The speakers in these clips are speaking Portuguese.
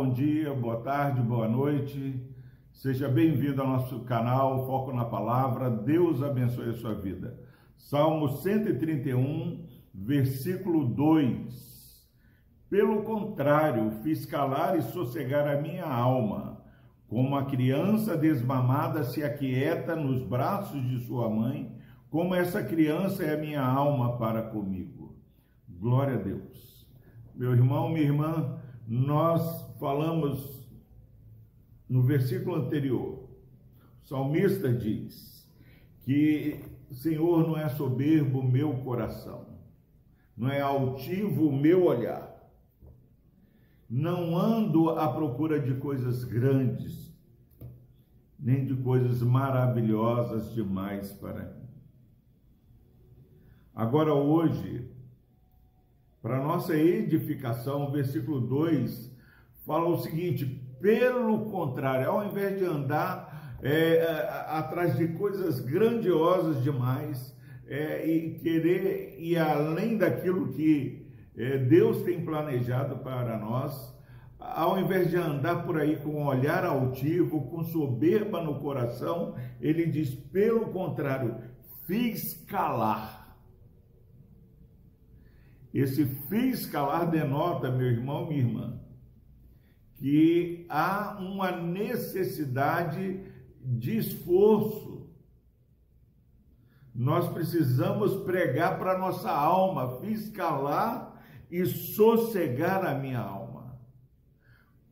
bom dia, boa tarde, boa noite. Seja bem-vindo ao nosso canal Foco na Palavra. Deus abençoe a sua vida. Salmo 131, versículo 2. Pelo contrário, fiz calar e sossegar a minha alma, como a criança desmamada se aquieta nos braços de sua mãe, como essa criança é a minha alma para comigo. Glória a Deus. Meu irmão, minha irmã, nós falamos no versículo anterior, o salmista diz que Senhor não é soberbo meu coração, não é altivo o meu olhar, não ando à procura de coisas grandes, nem de coisas maravilhosas demais para mim. Agora, hoje, para nossa edificação, o versículo 2 fala o seguinte: pelo contrário, ao invés de andar é, atrás de coisas grandiosas demais é, e querer ir além daquilo que é, Deus tem planejado para nós, ao invés de andar por aí com um olhar altivo, com soberba no coração, ele diz: pelo contrário, fiz calar. Esse fiz calar denota, meu irmão, minha irmã, que há uma necessidade de esforço. Nós precisamos pregar para nossa alma, fiz calar e sossegar a minha alma.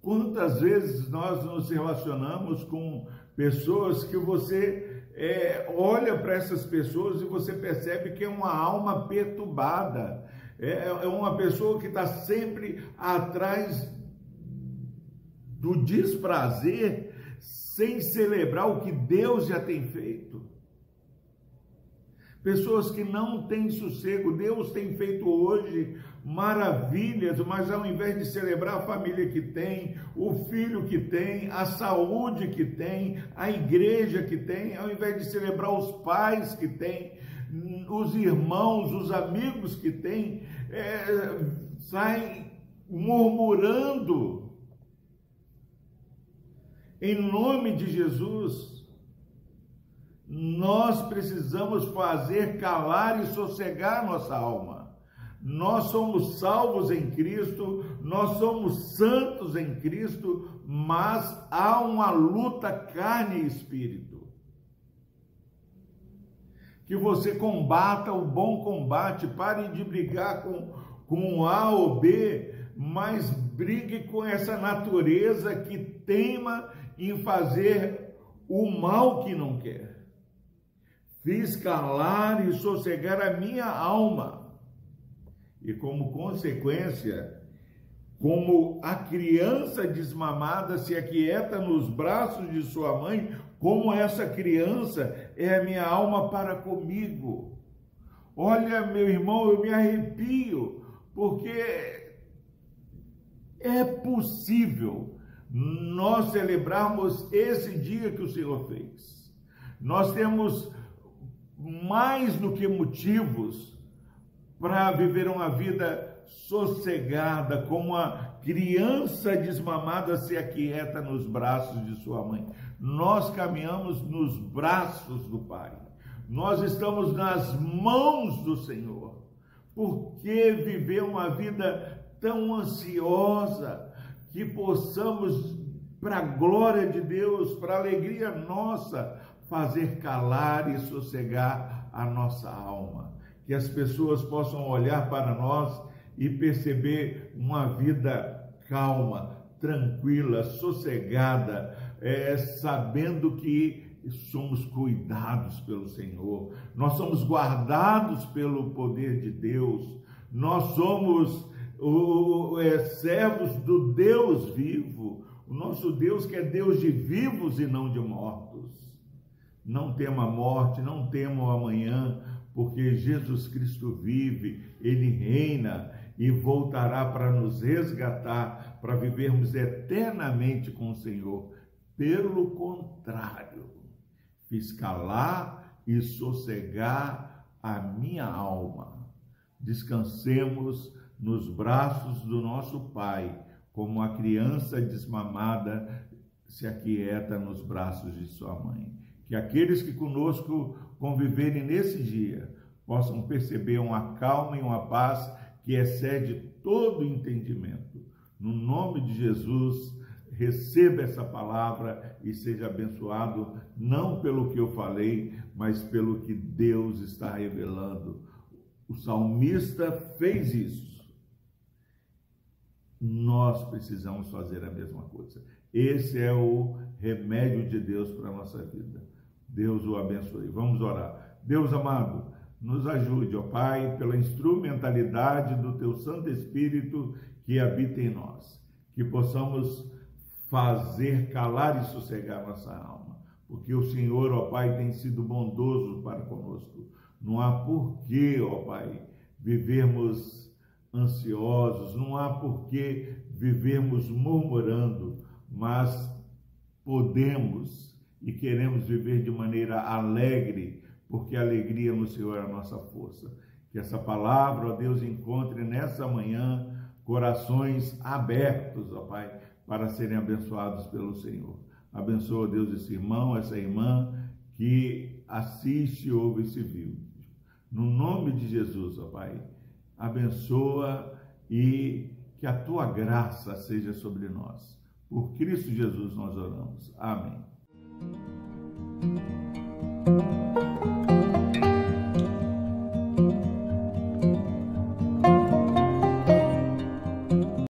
Quantas vezes nós nos relacionamos com pessoas que você é, olha para essas pessoas e você percebe que é uma alma perturbada, é, é uma pessoa que está sempre atrás do desprazer, sem celebrar o que Deus já tem feito. Pessoas que não têm sossego, Deus tem feito hoje maravilhas, mas ao invés de celebrar a família que tem, o filho que tem, a saúde que tem, a igreja que tem, ao invés de celebrar os pais que tem, os irmãos, os amigos que tem, é, saem murmurando. Em nome de Jesus, nós precisamos fazer calar e sossegar nossa alma. Nós somos salvos em Cristo, nós somos santos em Cristo, mas há uma luta carne e espírito que você combata o bom combate, pare de brigar com, com A ou B, mas brigue com essa natureza que teima em fazer o mal que não quer. Fiz calar e sossegar a minha alma, e como consequência, como a criança desmamada se aquieta nos braços de sua mãe, como essa criança é a minha alma para comigo. Olha, meu irmão, eu me arrepio, porque é possível nós celebrarmos esse dia que o Senhor fez. Nós temos mais do que motivos para viver uma vida sossegada, como a criança desmamada se aquieta nos braços de sua mãe. Nós caminhamos nos braços do Pai. Nós estamos nas mãos do Senhor. Por que viver uma vida tão ansiosa que possamos, para a glória de Deus, para a alegria nossa, fazer calar e sossegar a nossa alma? Que as pessoas possam olhar para nós e perceber uma vida calma, tranquila, sossegada, é, sabendo que somos cuidados pelo Senhor, nós somos guardados pelo poder de Deus, nós somos o, é, servos do Deus vivo, o nosso Deus que é Deus de vivos e não de mortos. Não tema a morte, não tema o amanhã, porque Jesus Cristo vive, ele reina, e voltará para nos resgatar, para vivermos eternamente com o Senhor. Pelo contrário, fiz calar e sossegar a minha alma. Descansemos nos braços do nosso Pai, como a criança desmamada se aquieta nos braços de sua mãe. Que aqueles que conosco conviverem nesse dia possam perceber uma calma e uma paz que excede todo entendimento. No nome de Jesus, receba essa palavra e seja abençoado, não pelo que eu falei, mas pelo que Deus está revelando. O salmista fez isso. Nós precisamos fazer a mesma coisa. Esse é o remédio de Deus para a nossa vida. Deus o abençoe. Vamos orar. Deus amado, nos ajude, ó Pai, pela instrumentalidade do Teu Santo Espírito que habita em nós. Que possamos fazer calar e sossegar nossa alma. Porque o Senhor, ó Pai, tem sido bondoso para conosco. Não há porquê, ó Pai, vivermos ansiosos, não há porquê vivermos murmurando, mas podemos e queremos viver de maneira alegre, porque a alegria no Senhor é a nossa força. Que essa palavra, ó Deus, encontre nessa manhã corações abertos, ó Pai, para serem abençoados pelo Senhor. Abençoa, Deus, esse irmão, essa irmã que assiste, ouve esse vídeo. No nome de Jesus, ó Pai, abençoa e que a tua graça seja sobre nós. Por Cristo Jesus nós oramos. Amém.